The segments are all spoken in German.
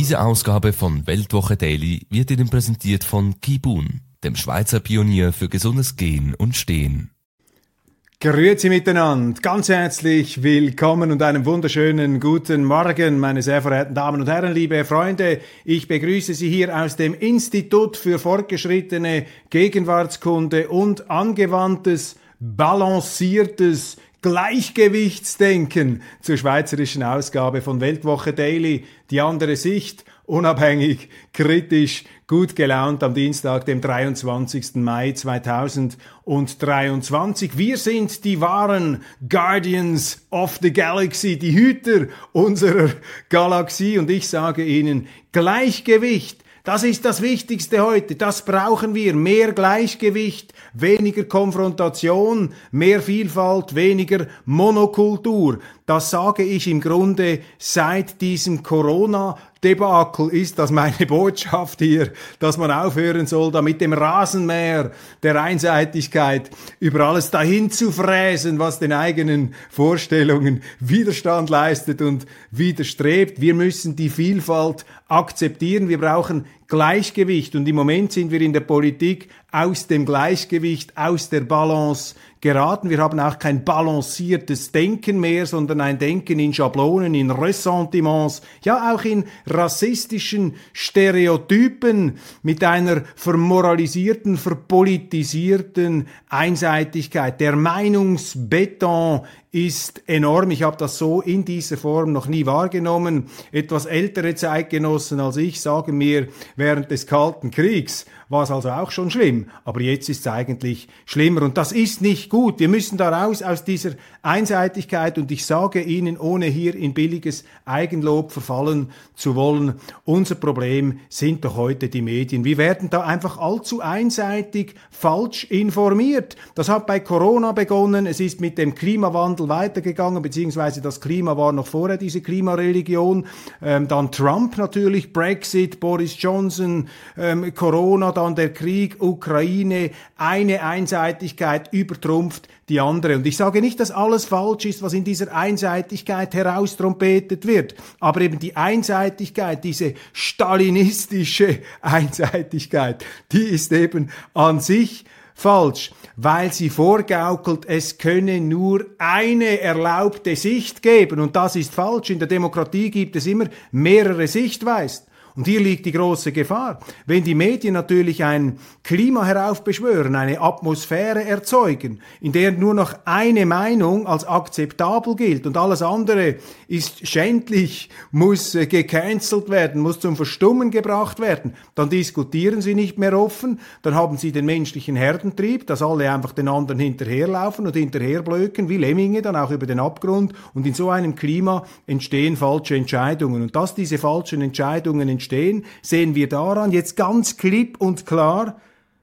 Diese Ausgabe von Weltwoche Daily wird Ihnen präsentiert von Kibun, dem Schweizer Pionier für gesundes Gehen und Stehen. Grüezi miteinander, ganz herzlich willkommen und einen wunderschönen guten Morgen, meine sehr verehrten Damen und Herren, liebe Freunde. Ich begrüße Sie hier aus dem Institut für fortgeschrittene Gegenwartskunde und angewandtes, balanciertes Gleichgewichtsdenken zur schweizerischen Ausgabe von Weltwoche Daily, die andere Sicht, unabhängig, kritisch, gut gelaunt am Dienstag, dem 23. Mai 2023. Wir sind die wahren Guardians of the Galaxy, die Hüter unserer Galaxie und ich sage Ihnen, Gleichgewicht das ist das Wichtigste heute. Das brauchen wir. Mehr Gleichgewicht, weniger Konfrontation, mehr Vielfalt, weniger Monokultur. Das sage ich im Grunde seit diesem Corona Debakel ist das meine Botschaft hier, dass man aufhören soll, da mit dem Rasenmäher der Einseitigkeit über alles dahin zu fräsen, was den eigenen Vorstellungen Widerstand leistet und widerstrebt. Wir müssen die Vielfalt akzeptieren. Wir brauchen Gleichgewicht. Und im Moment sind wir in der Politik aus dem Gleichgewicht, aus der Balance geraten. Wir haben auch kein balanciertes Denken mehr, sondern ein Denken in Schablonen, in Ressentiments, ja auch in rassistischen Stereotypen mit einer vermoralisierten, verpolitisierten Einseitigkeit. Der Meinungsbeton ist enorm. Ich habe das so in dieser Form noch nie wahrgenommen. Etwas ältere Zeitgenossen als ich sagen mir, während des Kalten Kriegs war es also auch schon schlimm, aber jetzt ist es eigentlich schlimmer und das ist nicht gut. Wir müssen da raus aus dieser Einseitigkeit und ich sage Ihnen, ohne hier in billiges Eigenlob verfallen zu wollen, unser Problem sind doch heute die Medien. Wir werden da einfach allzu einseitig falsch informiert. Das hat bei Corona begonnen, es ist mit dem Klimawandel weitergegangen, beziehungsweise das Klima war noch vorher diese Klimareligion, ähm, dann Trump natürlich, Brexit, Boris Johnson, ähm, Corona, dann der Krieg, Ukraine, eine Einseitigkeit übertrumpft die andere. Und ich sage nicht, dass alles falsch ist, was in dieser Einseitigkeit heraustrompetet wird, aber eben die Einseitigkeit, diese stalinistische Einseitigkeit, die ist eben an sich falsch, weil sie vorgaukelt, es könne nur eine erlaubte Sicht geben. Und das ist falsch. In der Demokratie gibt es immer mehrere Sichtweisen. Und hier liegt die große Gefahr. Wenn die Medien natürlich ein Klima heraufbeschwören, eine Atmosphäre erzeugen, in der nur noch eine Meinung als akzeptabel gilt und alles andere ist schändlich, muss äh, gecancelt werden, muss zum Verstummen gebracht werden, dann diskutieren sie nicht mehr offen, dann haben sie den menschlichen Herdentrieb, dass alle einfach den anderen hinterherlaufen und hinterherblöken, wie Lemminge, dann auch über den Abgrund. Und in so einem Klima entstehen falsche Entscheidungen. Und dass diese falschen Entscheidungen entstehen, sehen wir daran jetzt ganz klipp und klar,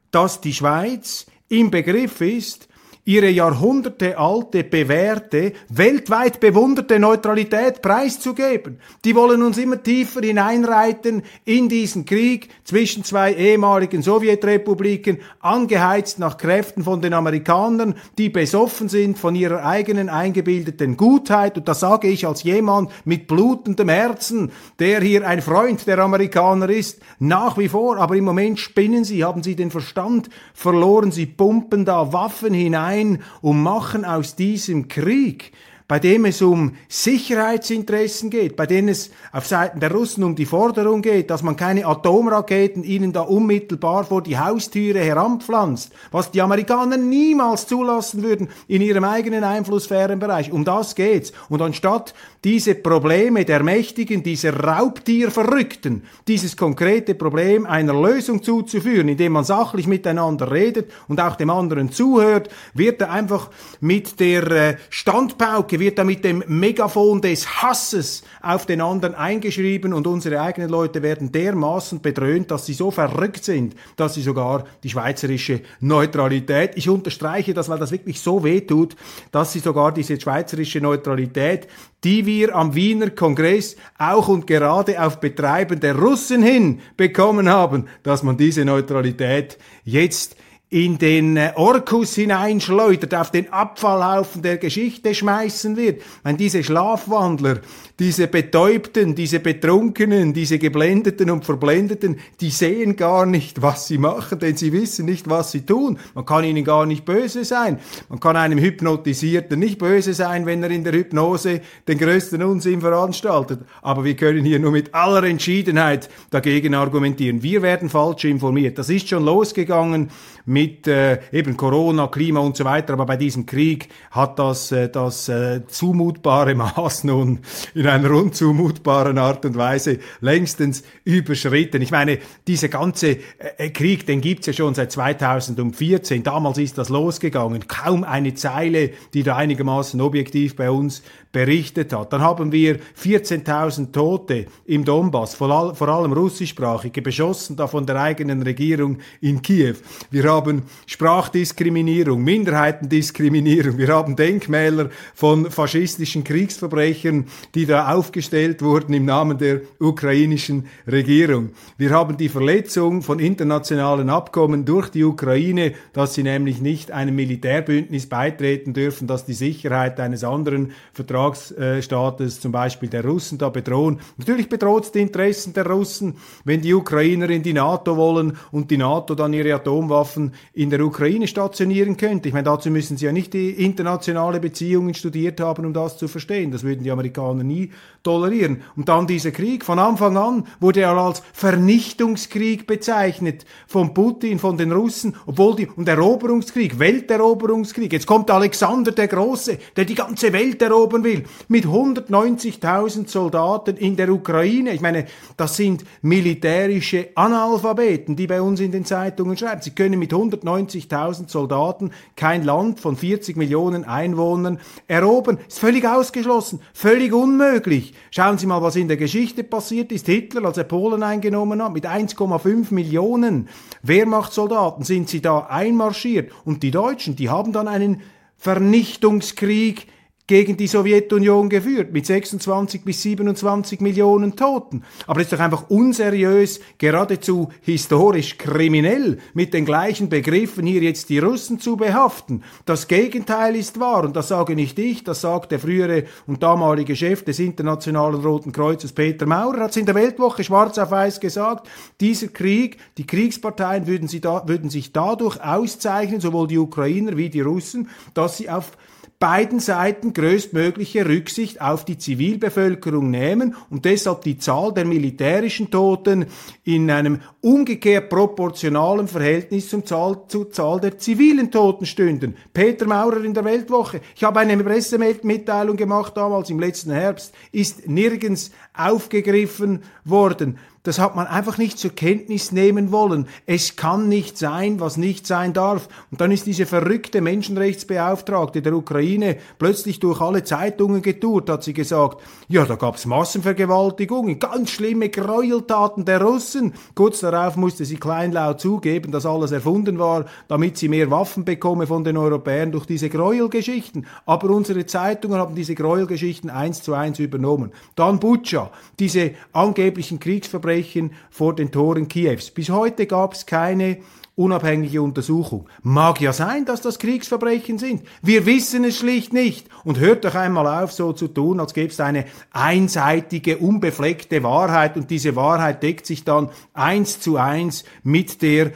dass die Schweiz im Begriff ist, ihre jahrhundertealte, bewährte, weltweit bewunderte Neutralität preiszugeben. Die wollen uns immer tiefer hineinreiten in diesen Krieg zwischen zwei ehemaligen Sowjetrepubliken, angeheizt nach Kräften von den Amerikanern, die besoffen sind von ihrer eigenen eingebildeten Gutheit. Und das sage ich als jemand mit blutendem Herzen, der hier ein Freund der Amerikaner ist, nach wie vor. Aber im Moment spinnen sie, haben sie den Verstand verloren, sie pumpen da Waffen hinein ein und machen aus diesem Krieg bei dem es um Sicherheitsinteressen geht, bei denen es auf Seiten der Russen um die Forderung geht, dass man keine Atomraketen ihnen da unmittelbar vor die Haustüre heranpflanzt, was die Amerikaner niemals zulassen würden in ihrem eigenen Einflusssphärenbereich. Um das geht's. Und anstatt diese Probleme der Mächtigen, dieser Raubtierverrückten, dieses konkrete Problem einer Lösung zuzuführen, indem man sachlich miteinander redet und auch dem anderen zuhört, wird er einfach mit der äh, Standpauke Wird da mit dem Megafon des Hasses auf den anderen eingeschrieben und unsere eigenen Leute werden dermaßen bedröhnt, dass sie so verrückt sind, dass sie sogar die schweizerische Neutralität, ich unterstreiche das, weil das wirklich so wehtut, dass sie sogar diese schweizerische Neutralität, die wir am Wiener Kongress auch und gerade auf Betreiben der Russen hin bekommen haben, dass man diese Neutralität jetzt in den äh, Orkus hineinschleudert, auf den Abfallhaufen der Geschichte schmeißen wird. Wenn diese Schlafwandler, diese Betäubten, diese Betrunkenen, diese Geblendeten und Verblendeten, die sehen gar nicht, was sie machen, denn sie wissen nicht, was sie tun. Man kann ihnen gar nicht böse sein. Man kann einem Hypnotisierten nicht böse sein, wenn er in der Hypnose den größten Unsinn veranstaltet. Aber wir können hier nur mit aller Entschiedenheit dagegen argumentieren. Wir werden falsch informiert. Das ist schon losgegangen mit äh, eben Corona, Klima und so weiter. Aber bei diesem Krieg hat das, äh, das äh, zumutbare Maß nun in einer unzumutbaren Art und Weise längstens überschritten. Ich meine, dieser ganze äh, äh Krieg, den gibt's ja schon seit 2014. Damals ist das losgegangen. Kaum eine Zeile, die da einigermaßen objektiv bei uns berichtet hat. Dann haben wir 14.000 Tote im Donbass, vor, all, vor allem russischsprachige, beschossen da von der eigenen Regierung in Kiew. Wir haben Sprachdiskriminierung, Minderheitendiskriminierung, wir haben Denkmäler von faschistischen Kriegsverbrechern, die da aufgestellt wurden im Namen der ukrainischen Regierung. Wir haben die Verletzung von internationalen Abkommen durch die Ukraine, dass sie nämlich nicht einem Militärbündnis beitreten dürfen, dass die Sicherheit eines anderen Vertrags Vertragsstaates, zum Beispiel der Russen, da bedrohen. Natürlich bedroht es die Interessen der Russen, wenn die Ukrainer in die NATO wollen und die NATO dann ihre Atomwaffen in der Ukraine stationieren könnte. Ich meine, dazu müssen sie ja nicht die internationale Beziehungen studiert haben, um das zu verstehen. Das würden die Amerikaner nie tolerieren. Und dann dieser Krieg, von Anfang an wurde er als Vernichtungskrieg bezeichnet von Putin, von den Russen, obwohl die, und Eroberungskrieg, Welteroberungskrieg. Jetzt kommt Alexander der Große, der die ganze Welt erobern will, mit 190.000 Soldaten in der Ukraine. Ich meine, das sind militärische Analphabeten, die bei uns in den Zeitungen schreiben. Sie können mit 190.000 Soldaten kein Land von 40 Millionen Einwohnern erobern. Ist völlig ausgeschlossen, völlig unmöglich. Schauen Sie mal, was in der Geschichte passiert ist. Hitler, als er Polen eingenommen hat, mit 1,5 Millionen Wehrmachtssoldaten sind sie da einmarschiert. Und die Deutschen, die haben dann einen Vernichtungskrieg gegen die Sowjetunion geführt, mit 26 bis 27 Millionen Toten. Aber es ist doch einfach unseriös, geradezu historisch kriminell, mit den gleichen Begriffen hier jetzt die Russen zu behaften. Das Gegenteil ist wahr, und das sage nicht ich, das sagt der frühere und damalige Chef des Internationalen Roten Kreuzes, Peter Maurer, hat es in der Weltwoche schwarz auf weiß gesagt, dieser Krieg, die Kriegsparteien würden, sie da, würden sich dadurch auszeichnen, sowohl die Ukrainer wie die Russen, dass sie auf beiden Seiten größtmögliche Rücksicht auf die Zivilbevölkerung nehmen und deshalb die Zahl der militärischen Toten in einem umgekehrt proportionalen Verhältnis zum Zahl, zur Zahl der zivilen Toten stünden. Peter Maurer in der Weltwoche. Ich habe eine Pressemitteilung gemacht damals im letzten Herbst, ist nirgends aufgegriffen worden. Das hat man einfach nicht zur Kenntnis nehmen wollen. Es kann nicht sein, was nicht sein darf. Und dann ist diese verrückte Menschenrechtsbeauftragte der Ukraine plötzlich durch alle Zeitungen getourt, hat sie gesagt, ja, da gab's Massenvergewaltigungen, ganz schlimme Gräueltaten der Russen. Kurz darauf musste sie kleinlaut zugeben, dass alles erfunden war, damit sie mehr Waffen bekomme von den Europäern durch diese Gräuelgeschichten. Aber unsere Zeitungen haben diese Gräuelgeschichten eins zu eins übernommen. Dann Butscha, diese angeblichen Kriegsverbrechen Kriegsverbrechen vor den Toren Kiews. Bis heute gab es keine unabhängige Untersuchung. Mag ja sein, dass das Kriegsverbrechen sind. Wir wissen es schlicht nicht. Und hört doch einmal auf, so zu tun, als gäbe es eine einseitige, unbefleckte Wahrheit und diese Wahrheit deckt sich dann eins zu eins mit der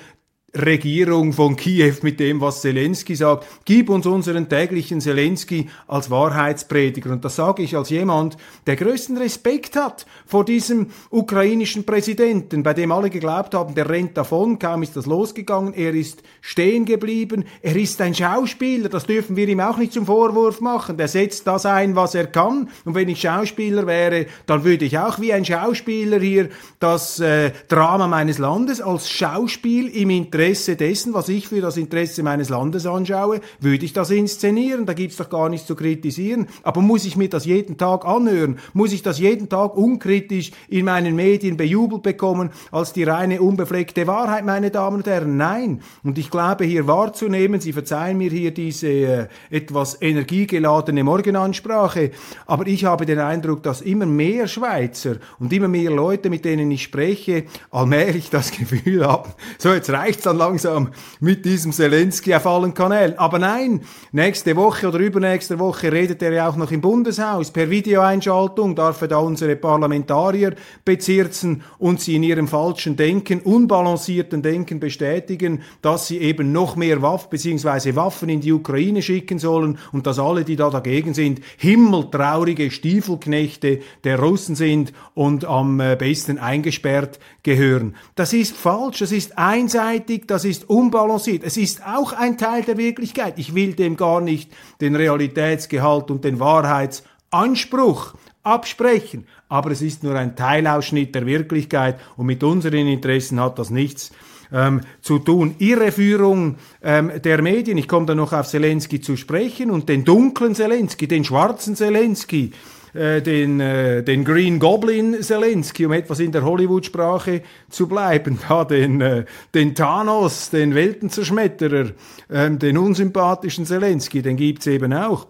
Regierung von Kiew mit dem, was Zelensky sagt. Gib uns unseren täglichen Zelensky als Wahrheitsprediger. Und das sage ich als jemand, der größten Respekt hat vor diesem ukrainischen Präsidenten, bei dem alle geglaubt haben, der rennt davon, kaum ist das losgegangen, er ist stehen geblieben, er ist ein Schauspieler, das dürfen wir ihm auch nicht zum Vorwurf machen. Der setzt das ein, was er kann. Und wenn ich Schauspieler wäre, dann würde ich auch wie ein Schauspieler hier das äh, Drama meines Landes als Schauspiel im Interesse Interesse dessen, was ich für das Interesse meines Landes anschaue, würde ich das inszenieren. Da gibt's doch gar nichts zu kritisieren. Aber muss ich mir das jeden Tag anhören? Muss ich das jeden Tag unkritisch in meinen Medien bejubelt bekommen als die reine unbefleckte Wahrheit, meine Damen und Herren? Nein. Und ich glaube hier wahrzunehmen, Sie verzeihen mir hier diese äh, etwas energiegeladene Morgenansprache, aber ich habe den Eindruck, dass immer mehr Schweizer und immer mehr Leute, mit denen ich spreche, allmählich das Gefühl haben, so jetzt reicht's dann langsam mit diesem Zelensky auf allen Kanälen. Aber nein, nächste Woche oder übernächste Woche redet er ja auch noch im Bundeshaus. Per Videoeinschaltung darf er da unsere Parlamentarier bezirzen und sie in ihrem falschen Denken, unbalancierten Denken bestätigen, dass sie eben noch mehr Waffen bzw. Waffen in die Ukraine schicken sollen und dass alle, die da dagegen sind, himmeltraurige Stiefelknechte der Russen sind und am äh, besten eingesperrt gehören. Das ist falsch, das ist einseitig, das ist unbalanciert. Es ist auch ein Teil der Wirklichkeit. Ich will dem gar nicht den Realitätsgehalt und den Wahrheitsanspruch absprechen. Aber es ist nur ein Teilausschnitt der Wirklichkeit und mit unseren Interessen hat das nichts ähm, zu tun. Irreführung ähm, der Medien, ich komme da noch auf Zelensky zu sprechen und den dunklen Zelensky, den schwarzen Zelensky, äh, den, äh, den Green Goblin Zelensky, um etwas in der Hollywood-Sprache zu bleiben, da den, äh, den Thanos, den Weltenzerschmetterer, ähm, den unsympathischen Zelensky, den gibt's eben auch.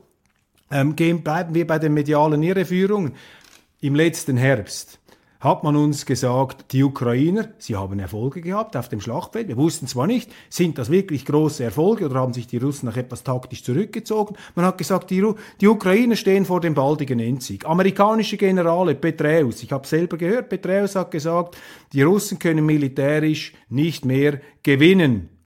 Ähm, gehen, bleiben wir bei den medialen Irreführungen. Im letzten Herbst hat man uns gesagt, die Ukrainer, sie haben Erfolge gehabt auf dem Schlachtfeld. Wir wussten zwar nicht, sind das wirklich große Erfolge oder haben sich die Russen noch etwas taktisch zurückgezogen. Man hat gesagt, die, die Ukrainer stehen vor dem baldigen Endsieg. Amerikanische Generale, Petraeus, ich habe selber gehört, Petraeus hat gesagt, die Russen können militärisch nicht mehr gewinnen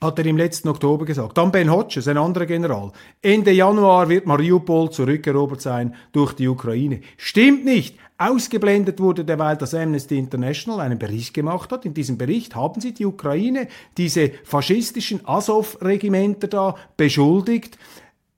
hat er im letzten Oktober gesagt. Dann Ben Hodges, ein anderer General. Ende Januar wird Mariupol zurückerobert sein durch die Ukraine. Stimmt nicht. Ausgeblendet wurde derweil, dass Amnesty International einen Bericht gemacht hat. In diesem Bericht haben sie die Ukraine, diese faschistischen Azov-Regimenter da beschuldigt,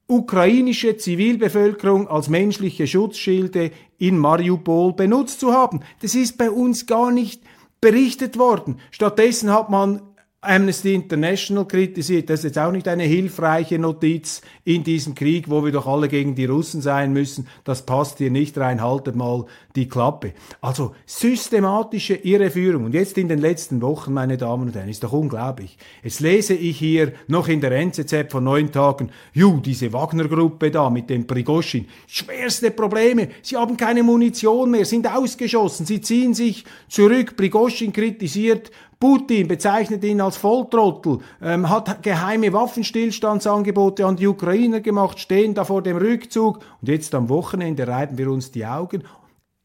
ukrainische Zivilbevölkerung als menschliche Schutzschilde in Mariupol benutzt zu haben. Das ist bei uns gar nicht berichtet worden. Stattdessen hat man Amnesty International kritisiert, das ist jetzt auch nicht eine hilfreiche Notiz in diesem Krieg, wo wir doch alle gegen die Russen sein müssen. Das passt hier nicht rein, haltet mal die Klappe. Also systematische Irreführung. Und jetzt in den letzten Wochen, meine Damen und Herren, ist doch unglaublich. Jetzt lese ich hier noch in der NZZ von neun Tagen, ju, diese Wagner-Gruppe da mit dem Prigoschin, schwerste Probleme. Sie haben keine Munition mehr, sind ausgeschossen, sie ziehen sich zurück. Prigoschin kritisiert Putin bezeichnet ihn als Volltrottel, ähm, hat geheime Waffenstillstandsangebote an die Ukrainer gemacht, stehen da vor dem Rückzug. Und jetzt am Wochenende reiben wir uns die Augen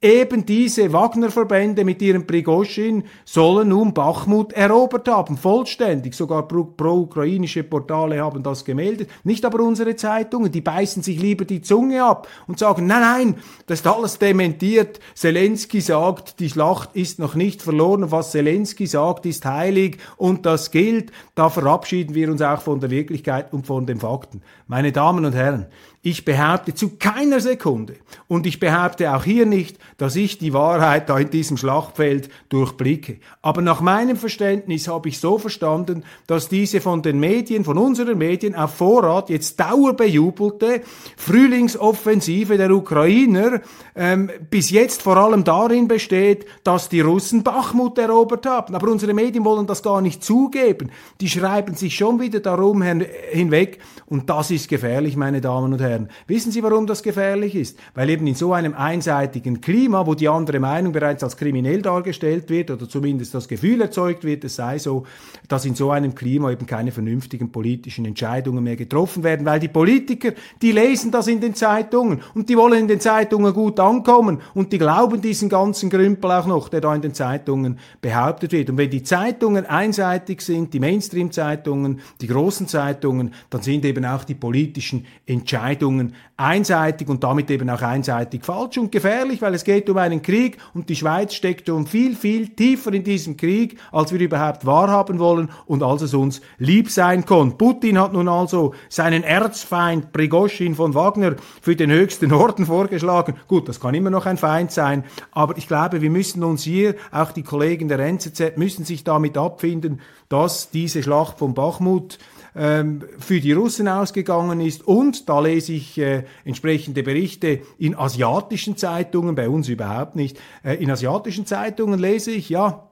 Eben diese Wagner-Verbände mit ihrem Prigoschin sollen nun Bachmut erobert haben, vollständig. Sogar pro-ukrainische Portale haben das gemeldet. Nicht aber unsere Zeitungen, die beißen sich lieber die Zunge ab und sagen, nein, nein, das ist alles dementiert. Zelensky sagt, die Schlacht ist noch nicht verloren. Was Zelensky sagt, ist heilig und das gilt. Da verabschieden wir uns auch von der Wirklichkeit und von den Fakten. Meine Damen und Herren, ich behaupte zu keiner Sekunde und ich behaupte auch hier nicht, dass ich die Wahrheit da in diesem Schlachtfeld durchblicke. Aber nach meinem Verständnis habe ich so verstanden, dass diese von den Medien, von unseren Medien auf Vorrat jetzt dauerbejubelte Frühlingsoffensive der Ukrainer ähm, bis jetzt vor allem darin besteht, dass die Russen Bachmut erobert haben. Aber unsere Medien wollen das gar nicht zugeben. Die schreiben sich schon wieder darum hinweg und das ist gefährlich, meine Damen und Herren. Herren. Wissen Sie, warum das gefährlich ist? Weil eben in so einem einseitigen Klima, wo die andere Meinung bereits als kriminell dargestellt wird oder zumindest das Gefühl erzeugt wird, es sei so, dass in so einem Klima eben keine vernünftigen politischen Entscheidungen mehr getroffen werden, weil die Politiker, die lesen das in den Zeitungen und die wollen in den Zeitungen gut ankommen und die glauben diesen ganzen Grümpel auch noch, der da in den Zeitungen behauptet wird. Und wenn die Zeitungen einseitig sind, die Mainstream-Zeitungen, die großen Zeitungen, dann sind eben auch die politischen Entscheidungen Zeitungen einseitig und damit eben auch einseitig falsch und gefährlich, weil es geht um einen Krieg und die Schweiz steckt um viel, viel tiefer in diesem Krieg, als wir überhaupt wahrhaben wollen und als es uns lieb sein konnte. Putin hat nun also seinen Erzfeind Prigoshin von Wagner für den höchsten Orden vorgeschlagen. Gut, das kann immer noch ein Feind sein, aber ich glaube, wir müssen uns hier, auch die Kollegen der NZZ, müssen sich damit abfinden, dass diese Schlacht von Bachmut ähm, für die Russen ausgegangen ist. Und da lese ich äh, entsprechende Berichte in asiatischen Zeitungen, bei uns überhaupt nicht. Äh, in asiatischen Zeitungen lese ich, ja,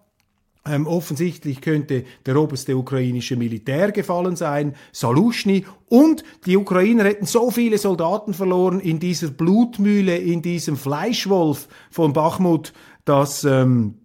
ähm, offensichtlich könnte der oberste ukrainische Militär gefallen sein, Salushny, und die Ukrainer hätten so viele Soldaten verloren in dieser Blutmühle, in diesem Fleischwolf von Bachmut, dass, ähm,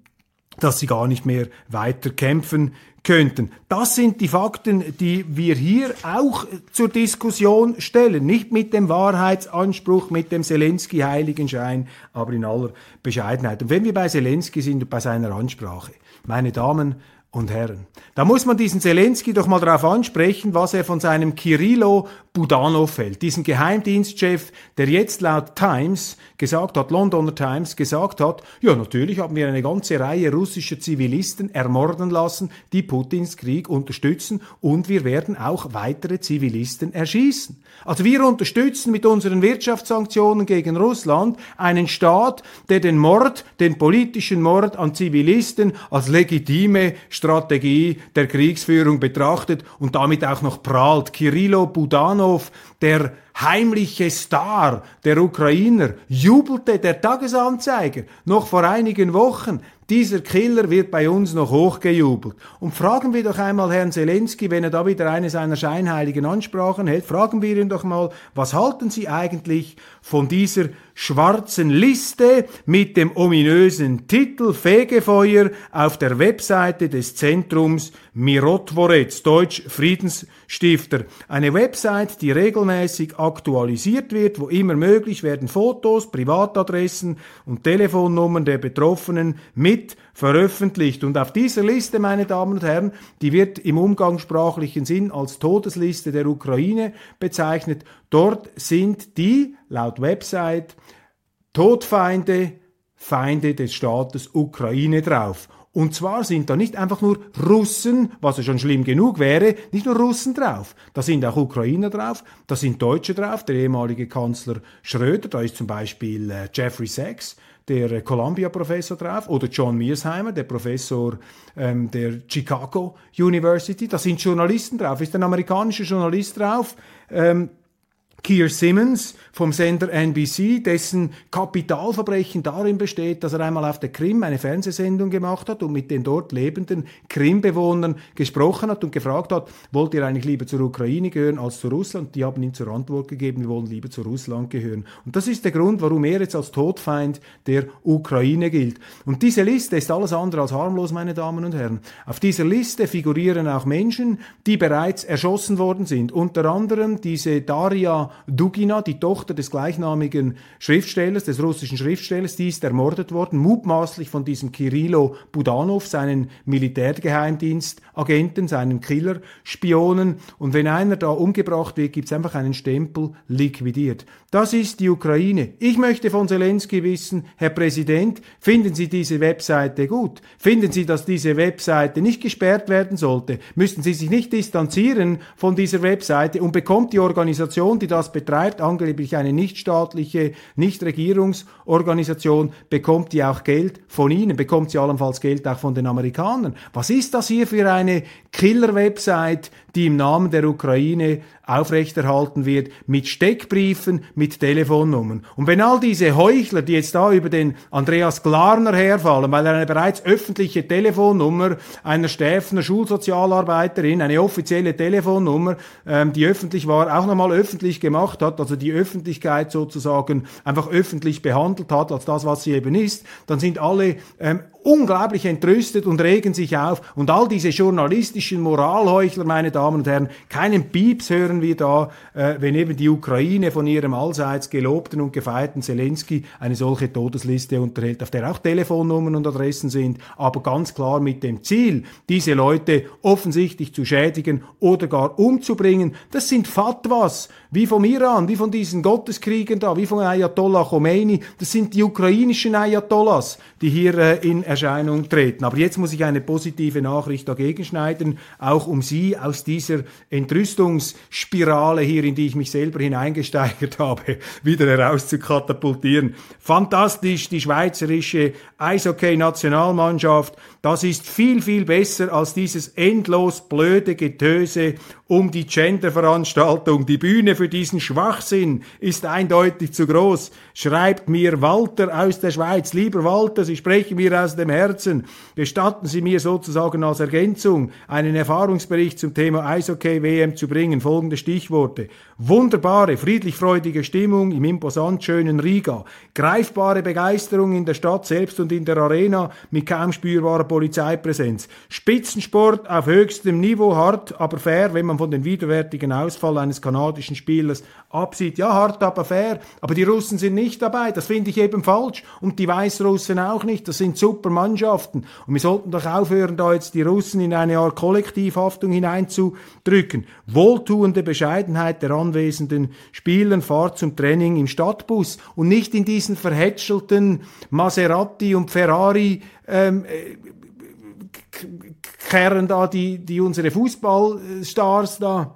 dass sie gar nicht mehr weiter kämpfen könnten. Das sind die Fakten, die wir hier auch zur Diskussion stellen. Nicht mit dem Wahrheitsanspruch, mit dem Zelensky-Heiligenschein, aber in aller Bescheidenheit. Und wenn wir bei Zelensky sind und bei seiner Ansprache, meine Damen und Herren. Da muss man diesen Zelensky doch mal darauf ansprechen, was er von seinem Kirilo Budanov hält, diesen Geheimdienstchef, der jetzt laut Times gesagt hat, Londoner Times gesagt hat, ja natürlich haben wir eine ganze Reihe russischer Zivilisten ermorden lassen, die Putins Krieg unterstützen und wir werden auch weitere Zivilisten erschießen. Also wir unterstützen mit unseren Wirtschaftssanktionen gegen Russland einen Staat, der den Mord, den politischen Mord an Zivilisten als legitime Strategie der Kriegsführung betrachtet und damit auch noch prahlt. Kirilo Budanov, der heimliche Star der Ukrainer, jubelte der Tagesanzeiger noch vor einigen Wochen. Dieser Killer wird bei uns noch hochgejubelt. Und fragen wir doch einmal Herrn Zelensky, wenn er da wieder eine seiner scheinheiligen Ansprachen hält, fragen wir ihn doch mal, was halten Sie eigentlich von dieser schwarzen Liste mit dem ominösen Titel Fegefeuer auf der Webseite des Zentrums Mirotvorets, Deutsch Friedensstifter. Eine Website, die regelmäßig aktualisiert wird, wo immer möglich werden Fotos, Privatadressen und Telefonnummern der Betroffenen mit veröffentlicht. Und auf dieser Liste, meine Damen und Herren, die wird im umgangssprachlichen Sinn als Todesliste der Ukraine bezeichnet. Dort sind die, laut Website, Todfeinde, Feinde des Staates Ukraine drauf. Und zwar sind da nicht einfach nur Russen, was ja schon schlimm genug wäre, nicht nur Russen drauf. Da sind auch Ukrainer drauf, da sind Deutsche drauf, der ehemalige Kanzler Schröder, da ist zum Beispiel äh, Jeffrey Sachs, der äh, Columbia-Professor drauf, oder John Mearsheimer, der Professor ähm, der Chicago University. Da sind Journalisten drauf, ist ein amerikanischer Journalist drauf. Ähm, Keir Simmons vom Sender NBC, dessen Kapitalverbrechen darin besteht, dass er einmal auf der Krim eine Fernsehsendung gemacht hat und mit den dort lebenden Krimbewohnern gesprochen hat und gefragt hat, wollt ihr eigentlich lieber zur Ukraine gehören als zu Russland? Die haben ihm zur Antwort gegeben, wir wollen lieber zu Russland gehören. Und das ist der Grund, warum er jetzt als Todfeind der Ukraine gilt. Und diese Liste ist alles andere als harmlos, meine Damen und Herren. Auf dieser Liste figurieren auch Menschen, die bereits erschossen worden sind. Unter anderem diese Daria Dugina, die Tochter des gleichnamigen Schriftstellers, des russischen Schriftstellers, die ist ermordet worden, mutmaßlich von diesem Kirilo Budanov, seinen Militärgeheimdienstagenten, seinen Killerspionen. Und wenn einer da umgebracht wird, gibt es einfach einen Stempel liquidiert. Das ist die Ukraine. Ich möchte von Zelensky wissen, Herr Präsident, finden Sie diese Webseite gut? Finden Sie, dass diese Webseite nicht gesperrt werden sollte? Müssten Sie sich nicht distanzieren von dieser Webseite und bekommt die Organisation, die das betreibt, angeblich eine nichtstaatliche, Nichtregierungsorganisation, bekommt die auch Geld von Ihnen, bekommt sie allenfalls Geld auch von den Amerikanern. Was ist das hier für eine Killer-Website, die im Namen der Ukraine aufrechterhalten wird, mit Steckbriefen, mit Telefonnummern. Und wenn all diese Heuchler, die jetzt da über den Andreas Glarner herfallen, weil er eine bereits öffentliche Telefonnummer einer Stäfner Schulsozialarbeiterin, eine offizielle Telefonnummer, ähm, die öffentlich war, auch nochmal öffentlich gemacht hat, also die Öffentlichkeit sozusagen einfach öffentlich behandelt hat, als das, was sie eben ist, dann sind alle ähm, unglaublich entrüstet und regen sich auf. Und all diese journalistischen Moralheuchler, meine Damen und Herren, keinen Pieps hören wir da, äh, wenn eben die Ukraine von ihrem allseits gelobten und gefeierten Zelensky eine solche Todesliste unterhält, auf der auch Telefonnummern und Adressen sind, aber ganz klar mit dem Ziel, diese Leute offensichtlich zu schädigen oder gar umzubringen. Das sind Fatwas, wie von vom Iran, wie von diesen Gotteskriegen da, wie von Ayatollah Khomeini. Das sind die ukrainischen Ayatollahs, die hier äh, in Erscheinung treten. Aber jetzt muss ich eine positive Nachricht dagegen schneiden, auch um Sie aus dieser Entrüstungsspirale hier, in die ich mich selber hineingesteigert habe, wieder herauszukatapultieren. Fantastisch, die schweizerische Eishockey-Nationalmannschaft. Das ist viel, viel besser als dieses endlos blöde Getöse um die Genderveranstaltung. Die Bühne für diesen Schwachsinn ist eindeutig zu groß. Schreibt mir Walter aus der Schweiz. Lieber Walter, Sie sprechen mir aus dem Herzen. Gestatten Sie mir sozusagen als Ergänzung einen Erfahrungsbericht zum Thema Eishockey-WM zu bringen. Folgende Stichworte. Wunderbare, friedlich-freudige Stimmung im imposant schönen Riga. Greifbare Begeisterung in der Stadt selbst und in der Arena mit kaum spürbarer Polizeipräsenz. Spitzensport auf höchstem Niveau, hart, aber fair, wenn man man von den widerwärtigen Ausfall eines kanadischen Spielers absieht. Ja, hart, aber fair. Aber die Russen sind nicht dabei. Das finde ich eben falsch. Und die Weißrussen auch nicht. Das sind super Mannschaften. Und wir sollten doch aufhören, da jetzt die Russen in eine Art Kollektivhaftung hineinzudrücken. Wohltuende Bescheidenheit der anwesenden Spielern fahrt zum Training im Stadtbus und nicht in diesen verhätschelten Maserati und Ferrari ähm, Kerren da, die, die unsere Fußballstars da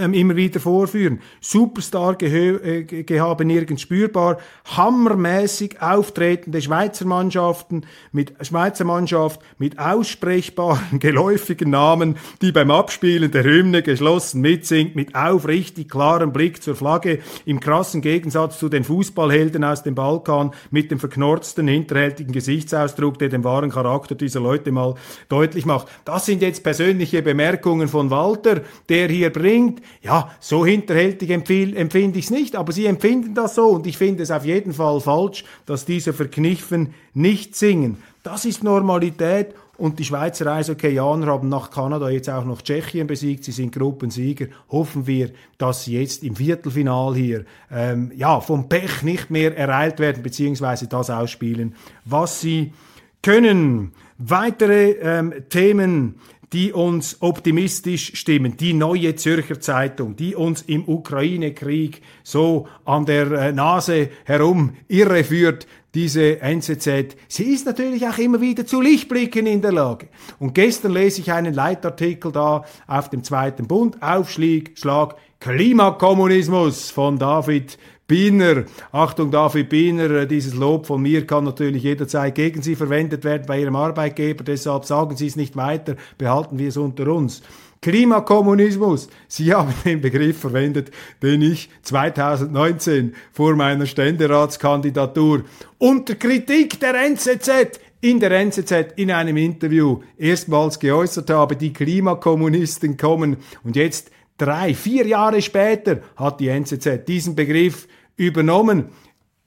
ähm, immer wieder vorführen. Superstar-Gehabe äh, nirgends spürbar. Hammermäßig auftretende Schweizer Mannschaften mit Schweizer Mannschaft mit aussprechbaren, geläufigen Namen, die beim Abspielen der Hymne geschlossen mitsingt, mit aufrichtig klarem Blick zur Flagge, im krassen Gegensatz zu den Fußballhelden aus dem Balkan mit dem verknorzten, hinterhältigen Gesichtsausdruck, der den wahren Charakter dieser Leute mal deutlich macht. Das sind jetzt persönliche Bemerkungen von Walter, der hier bringt, ja, so hinterhältig empfinde ich es nicht, aber sie empfinden das so und ich finde es auf jeden Fall falsch, dass diese Verkniffen nicht singen. Das ist Normalität und die Schweizer Eishockeyjaner haben nach Kanada jetzt auch noch Tschechien besiegt. Sie sind Gruppensieger. Hoffen wir, dass sie jetzt im Viertelfinal hier ähm, ja vom Pech nicht mehr ereilt werden beziehungsweise das ausspielen, was sie können. Weitere ähm, Themen die uns optimistisch stimmen. Die neue Zürcher Zeitung, die uns im Ukraine-Krieg so an der äh, Nase herum irreführt, diese NZZ, sie ist natürlich auch immer wieder zu Lichtblicken in der Lage. Und gestern lese ich einen Leitartikel da auf dem zweiten Bund, Aufschlag, Schlag, Klimakommunismus von David Biener, Achtung David Biener, äh, dieses Lob von mir kann natürlich jederzeit gegen Sie verwendet werden bei Ihrem Arbeitgeber, deshalb sagen Sie es nicht weiter, behalten wir es unter uns. Klimakommunismus. Sie haben den Begriff verwendet, den ich 2019 vor meiner Ständeratskandidatur unter Kritik der NZZ in der NZZ in einem Interview erstmals geäußert habe, die Klimakommunisten kommen. Und jetzt drei, vier Jahre später hat die NZZ diesen Begriff übernommen.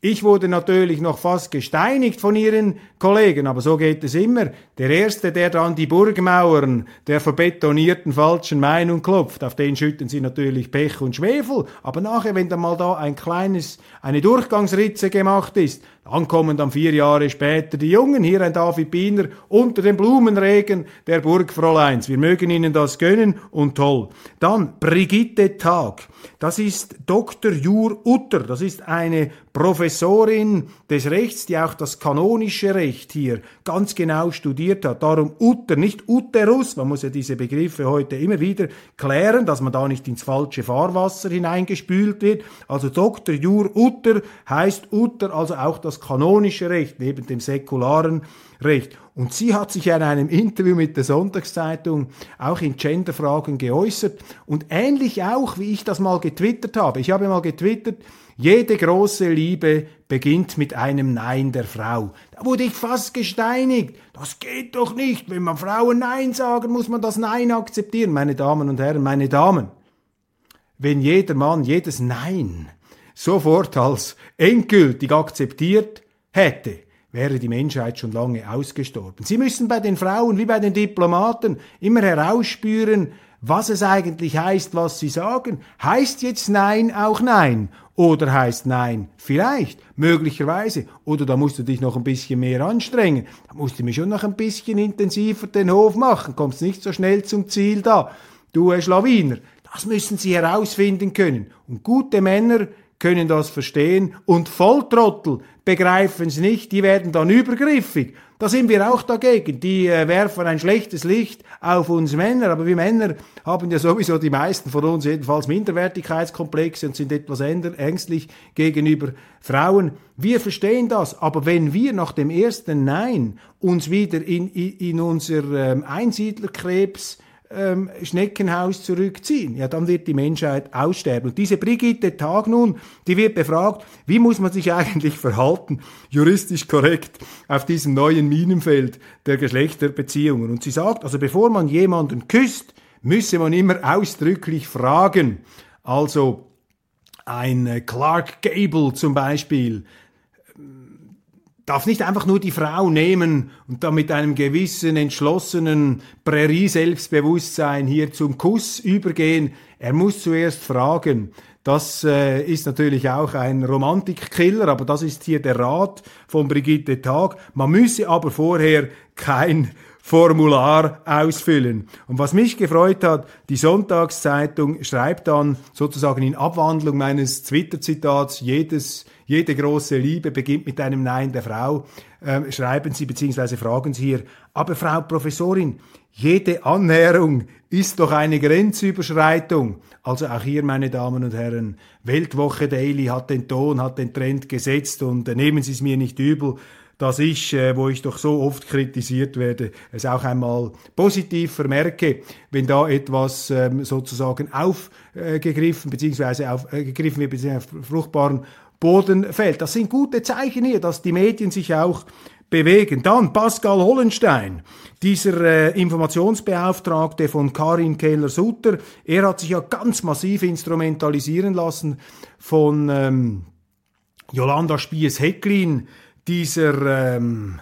Ich wurde natürlich noch fast gesteinigt von ihren Kollegen, aber so geht es immer. Der Erste, der dann die Burgmauern der verbetonierten falschen Meinung klopft, auf den schütten sie natürlich Pech und Schwefel. Aber nachher, wenn dann mal da ein kleines, eine Durchgangsritze gemacht ist, dann kommen dann vier Jahre später die Jungen, hier ein David Biener, unter dem Blumenregen der Burgfräuleins. Wir mögen Ihnen das gönnen und toll. Dann Brigitte Tag. Das ist Dr. Jur Utter. Das ist eine Professorin des Rechts, die auch das kanonische Recht hier ganz genau studiert hat. Darum Utter, nicht Uterus. Man muss ja diese Begriffe heute immer wieder klären, dass man da nicht ins falsche Fahrwasser hineingespült wird. Also Dr. Jur Utter heißt Utter, also auch das das kanonische Recht neben dem säkularen Recht. Und sie hat sich in einem Interview mit der Sonntagszeitung auch in Genderfragen geäußert und ähnlich auch, wie ich das mal getwittert habe. Ich habe mal getwittert, jede große Liebe beginnt mit einem Nein der Frau. Da wurde ich fast gesteinigt. Das geht doch nicht. Wenn man Frauen Nein sagen, muss man das Nein akzeptieren. Meine Damen und Herren, meine Damen. Wenn jeder Mann jedes Nein sofort als endgültig akzeptiert hätte, wäre die Menschheit schon lange ausgestorben. Sie müssen bei den Frauen wie bei den Diplomaten immer herausspüren, was es eigentlich heißt, was sie sagen. Heißt jetzt Nein auch Nein? Oder heißt Nein vielleicht, möglicherweise? Oder da musst du dich noch ein bisschen mehr anstrengen. Da musst du mir schon noch ein bisschen intensiver den Hof machen. Kommst nicht so schnell zum Ziel da. Du Schlawiner. Das müssen sie herausfinden können. Und gute Männer können das verstehen und Volltrottel begreifen es nicht, die werden dann übergriffig. Da sind wir auch dagegen. Die äh, werfen ein schlechtes Licht auf uns Männer, aber wir Männer haben ja sowieso die meisten von uns jedenfalls Minderwertigkeitskomplexe und sind etwas ängstlich gegenüber Frauen. Wir verstehen das, aber wenn wir nach dem ersten Nein uns wieder in, in, in unser ähm, Einsiedlerkrebs ähm, Schneckenhaus zurückziehen, ja, dann wird die Menschheit aussterben. Und diese Brigitte Tag nun, die wird befragt, wie muss man sich eigentlich verhalten, juristisch korrekt, auf diesem neuen Minenfeld der Geschlechterbeziehungen. Und sie sagt, also bevor man jemanden küsst, müsse man immer ausdrücklich fragen. Also ein äh, Clark Gable zum Beispiel, darf nicht einfach nur die Frau nehmen und dann mit einem gewissen entschlossenen Prärie-Selbstbewusstsein hier zum Kuss übergehen. Er muss zuerst fragen. Das äh, ist natürlich auch ein Romantikkiller, aber das ist hier der Rat von Brigitte Tag. Man müsse aber vorher kein Formular ausfüllen. Und was mich gefreut hat, die Sonntagszeitung schreibt dann sozusagen in Abwandlung meines Twitter-Zitats, jedes, jede große Liebe beginnt mit einem Nein der Frau, äh, schreiben Sie bzw. fragen Sie hier, aber Frau Professorin, jede Annäherung ist doch eine Grenzüberschreitung. Also auch hier, meine Damen und Herren, Weltwoche Daily hat den Ton, hat den Trend gesetzt und äh, nehmen Sie es mir nicht übel dass ich, äh, wo ich doch so oft kritisiert werde, es auch einmal positiv vermerke, wenn da etwas ähm, sozusagen aufgegriffen äh, bzw. aufgegriffen äh, wird, bzw. auf fruchtbaren Boden fällt. Das sind gute Zeichen hier, dass die Medien sich auch bewegen. Dann Pascal Hollenstein, dieser äh, Informationsbeauftragte von Karin Keller-Sutter, er hat sich ja ganz massiv instrumentalisieren lassen von ähm, Jolanda Spies-Hecklin, dieser ähm,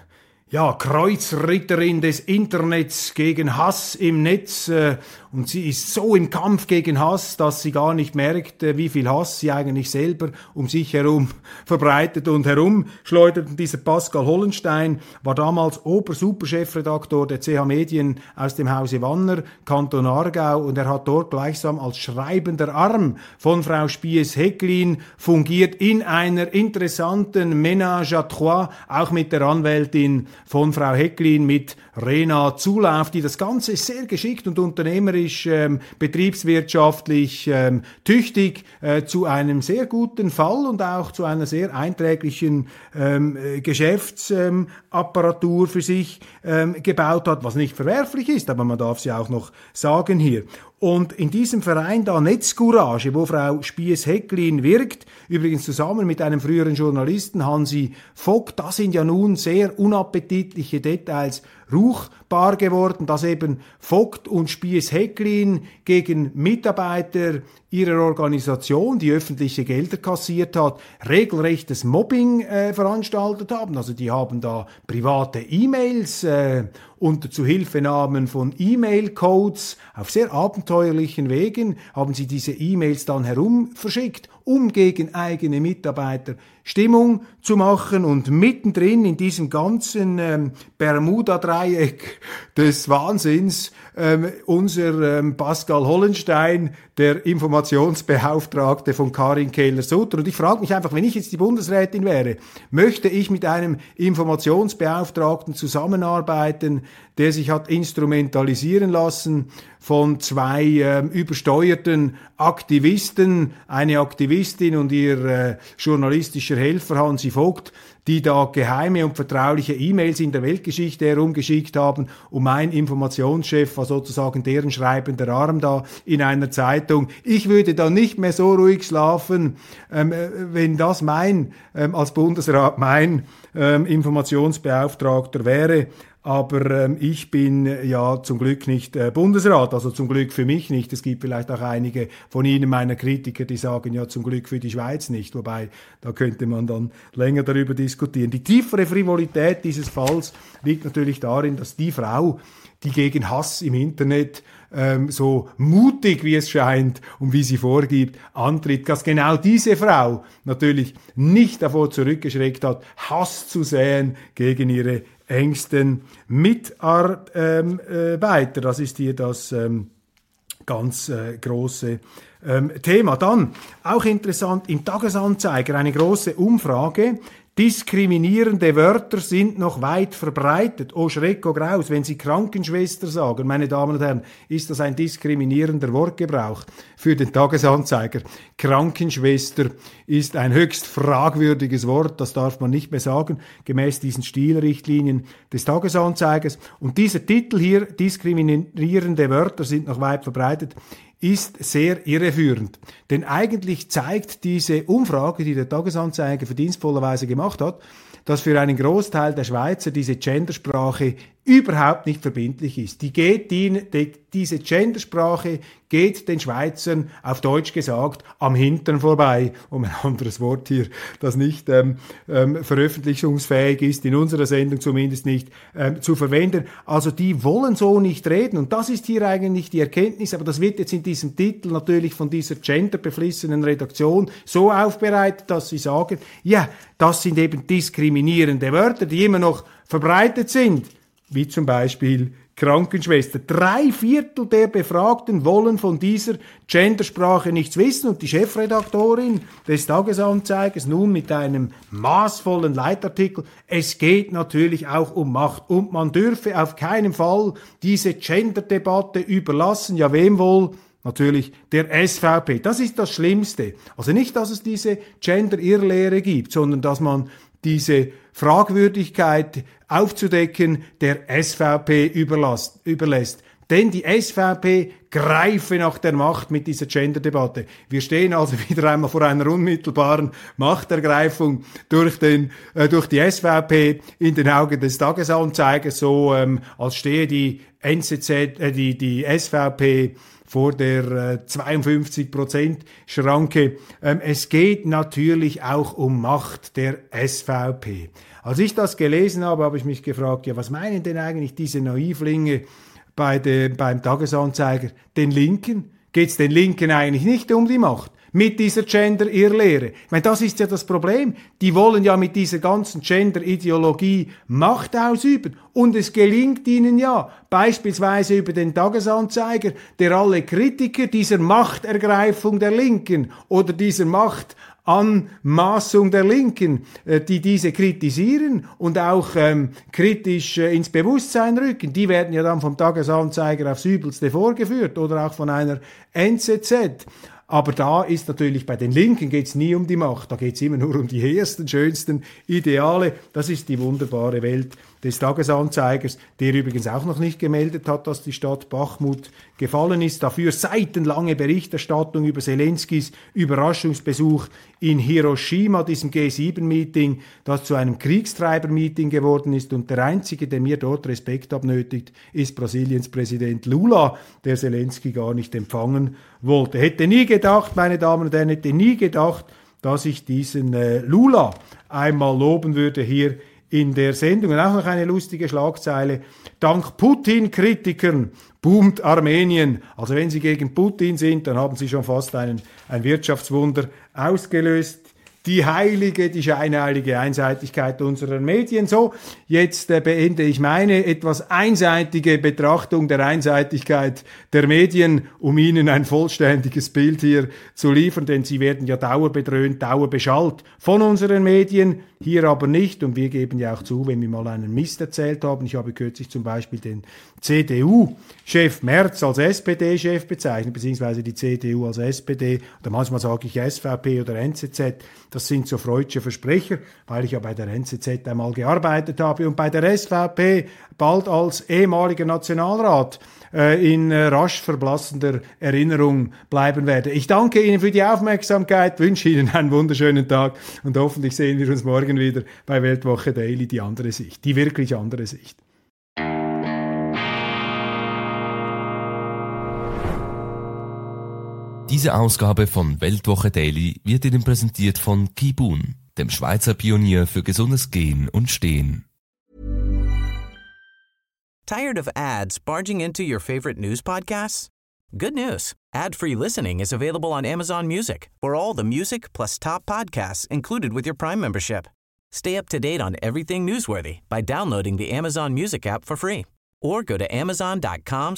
ja, Kreuzritterin des Internets gegen Hass im Netz äh, und sie ist so im Kampf gegen Hass, dass sie gar nicht merkt, äh, wie viel Hass sie eigentlich selber um sich herum verbreitet und herumschleudert. Und dieser Pascal Hollenstein war damals Obersuperchefredaktor der CH Medien aus dem Hause Wanner, Kanton Aargau und er hat dort gleichsam als schreibender Arm von Frau Spies-Hecklin fungiert in einer interessanten Ménage à trois, auch mit der Anwältin von Frau Hecklin mit Rena Zulauf, die das Ganze sehr geschickt und unternehmerisch, ähm, betriebswirtschaftlich ähm, tüchtig äh, zu einem sehr guten Fall und auch zu einer sehr einträglichen ähm, Geschäftsapparatur für sich ähm, gebaut hat, was nicht verwerflich ist, aber man darf sie auch noch sagen hier. Und in diesem Verein da Netzcourage, wo Frau Spies-Hecklin wirkt, übrigens zusammen mit einem früheren Journalisten Hansi Vogt, das sind ja nun sehr unappetitliche Details, ruchbar geworden, dass eben Vogt und Spies-Hecklin gegen Mitarbeiter ihrer Organisation, die öffentliche Gelder kassiert hat, regelrechtes Mobbing äh, veranstaltet haben. Also die haben da private E-Mails äh, unter Zuhilfenahmen von E-Mail-Codes auf sehr abenteuerlichen Wegen haben sie diese E-Mails dann herum verschickt, um gegen eigene Mitarbeiter Stimmung zu machen und mittendrin in diesem ganzen ähm, Bermuda-Dreieck des Wahnsinns ähm, unser ähm, Pascal Hollenstein, der Informationsbeauftragte von Karin Kehler-Sutter. Und ich frage mich einfach, wenn ich jetzt die Bundesrätin wäre, möchte ich mit einem Informationsbeauftragten zusammenarbeiten, der sich hat instrumentalisieren lassen von zwei äh, übersteuerten Aktivisten, eine Aktivistin und ihr äh, journalistischer Helfer Hansi Vogt, die da geheime und vertrauliche E-Mails in der Weltgeschichte herumgeschickt haben und mein Informationschef war sozusagen deren schreibender Arm da in einer Zeitung. Ich würde dann nicht mehr so ruhig schlafen, ähm, äh, wenn das mein, ähm, als Bundesrat mein ähm, Informationsbeauftragter wäre. Aber ähm, ich bin ja zum Glück nicht äh, Bundesrat, also zum Glück für mich nicht. Es gibt vielleicht auch einige von Ihnen, meiner Kritiker, die sagen ja zum Glück für die Schweiz nicht. Wobei, da könnte man dann länger darüber diskutieren. Die tiefere Frivolität dieses Falls liegt natürlich darin, dass die Frau, die gegen Hass im Internet ähm, so mutig, wie es scheint und wie sie vorgibt, antritt, dass genau diese Frau natürlich nicht davor zurückgeschreckt hat, Hass zu säen gegen ihre engsten Mitarbeiter. Das ist hier das ähm, ganz äh, große ähm, Thema. Dann auch interessant im Tagesanzeiger eine große Umfrage Diskriminierende Wörter sind noch weit verbreitet. Oh Schreck, oh Graus, wenn Sie Krankenschwester sagen, meine Damen und Herren, ist das ein diskriminierender Wortgebrauch für den Tagesanzeiger. Krankenschwester ist ein höchst fragwürdiges Wort, das darf man nicht mehr sagen, gemäß diesen Stilrichtlinien des Tagesanzeigers. Und dieser Titel hier, diskriminierende Wörter sind noch weit verbreitet, ist sehr irreführend. Denn eigentlich zeigt diese Umfrage, die der Tagesanzeiger verdienstvollerweise gemacht hat, dass für einen Großteil der Schweizer diese Gendersprache überhaupt nicht verbindlich ist. Die geht die, die, diese Gendersprache geht den Schweizern auf Deutsch gesagt am Hintern vorbei, um ein anderes Wort hier, das nicht ähm, ähm, veröffentlichungsfähig ist, in unserer Sendung zumindest nicht ähm, zu verwenden. Also die wollen so nicht reden und das ist hier eigentlich die Erkenntnis, aber das wird jetzt in diesem Titel natürlich von dieser genderbeflissenen Redaktion so aufbereitet, dass sie sagen, ja, das sind eben diskriminierende Wörter, die immer noch verbreitet sind wie zum Beispiel Krankenschwester. Drei Viertel der Befragten wollen von dieser Gendersprache nichts wissen und die Chefredaktorin des Tagesanzeigers nun mit einem maßvollen Leitartikel, es geht natürlich auch um Macht und man dürfe auf keinen Fall diese Gender-Debatte überlassen, ja wem wohl? Natürlich der SVP. Das ist das Schlimmste. Also nicht, dass es diese Gender-Irrlehre gibt, sondern dass man diese Fragwürdigkeit aufzudecken der SVP überlässt. Denn die SVP greife nach der Macht mit dieser Gender-Debatte. Wir stehen also wieder einmal vor einer unmittelbaren Machtergreifung durch, den, äh, durch die SVP in den Augen des Tagesanzeigers, so ähm, als stehe die NZZ, äh, die, die SVP vor der äh, 52% Schranke. Ähm, es geht natürlich auch um Macht der SVP. Als ich das gelesen habe, habe ich mich gefragt, ja, was meinen denn eigentlich diese Naivlinge bei dem, beim Tagesanzeiger? Den Linken? Geht es den Linken eigentlich nicht um die Macht? Mit dieser Gender-Irrlehre. Ich meine, das ist ja das Problem. Die wollen ja mit dieser ganzen Gender-Ideologie Macht ausüben. Und es gelingt ihnen ja, beispielsweise über den Tagesanzeiger, der alle Kritiker dieser Machtergreifung der Linken oder dieser Macht Anmaßung der Linken, äh, die diese kritisieren und auch ähm, kritisch äh, ins Bewusstsein rücken, die werden ja dann vom Tagesanzeiger aufs Übelste vorgeführt oder auch von einer NZZ. Aber da ist natürlich bei den Linken geht es nie um die Macht, da geht es immer nur um die ersten, schönsten Ideale. Das ist die wunderbare Welt des Tagesanzeigers, der übrigens auch noch nicht gemeldet hat, dass die Stadt Bachmut gefallen ist. Dafür seitenlange Berichterstattung über Zelenskis Überraschungsbesuch in Hiroshima, diesem G7-Meeting, das zu einem Kriegstreiber-Meeting geworden ist. Und der Einzige, der mir dort Respekt abnötigt, ist Brasiliens Präsident Lula, der Zelensky gar nicht empfangen wollte. Hätte nie gedacht, meine Damen und Herren, hätte nie gedacht, dass ich diesen äh, Lula einmal loben würde hier in der Sendung. Und auch noch eine lustige Schlagzeile. Dank Putin-Kritikern boomt Armenien. Also wenn Sie gegen Putin sind, dann haben Sie schon fast einen, ein Wirtschaftswunder ausgelöst die heilige, die scheinheilige Einseitigkeit unserer Medien. So, jetzt äh, beende ich meine etwas einseitige Betrachtung der Einseitigkeit der Medien, um Ihnen ein vollständiges Bild hier zu liefern, denn Sie werden ja dauerbedröhnt, dauerbeschallt von unseren Medien, hier aber nicht. Und wir geben ja auch zu, wenn wir mal einen Mist erzählt haben. Ich habe kürzlich zum Beispiel den CDU-Chef Merz als SPD-Chef bezeichnet, beziehungsweise die CDU als SPD, oder manchmal sage ich SVP oder NZZ. Das sind so freudsche Versprecher, weil ich ja bei der NZZ einmal gearbeitet habe und bei der SVP bald als ehemaliger Nationalrat äh, in äh, rasch verblassender Erinnerung bleiben werde. Ich danke Ihnen für die Aufmerksamkeit, wünsche Ihnen einen wunderschönen Tag und hoffentlich sehen wir uns morgen wieder bei Weltwoche Daily, die andere Sicht, die wirklich andere Sicht. Diese Ausgabe von Weltwoche Daily wird Ihnen präsentiert von Kibun, dem Schweizer Pionier für gesundes Gehen und Stehen. Tired of ads barging into your favorite news podcasts? Good news. Ad-free listening is available on Amazon Music. For all the music plus top podcasts included with your Prime membership. Stay up to date on everything newsworthy by downloading the Amazon Music app for free or go to amazon.com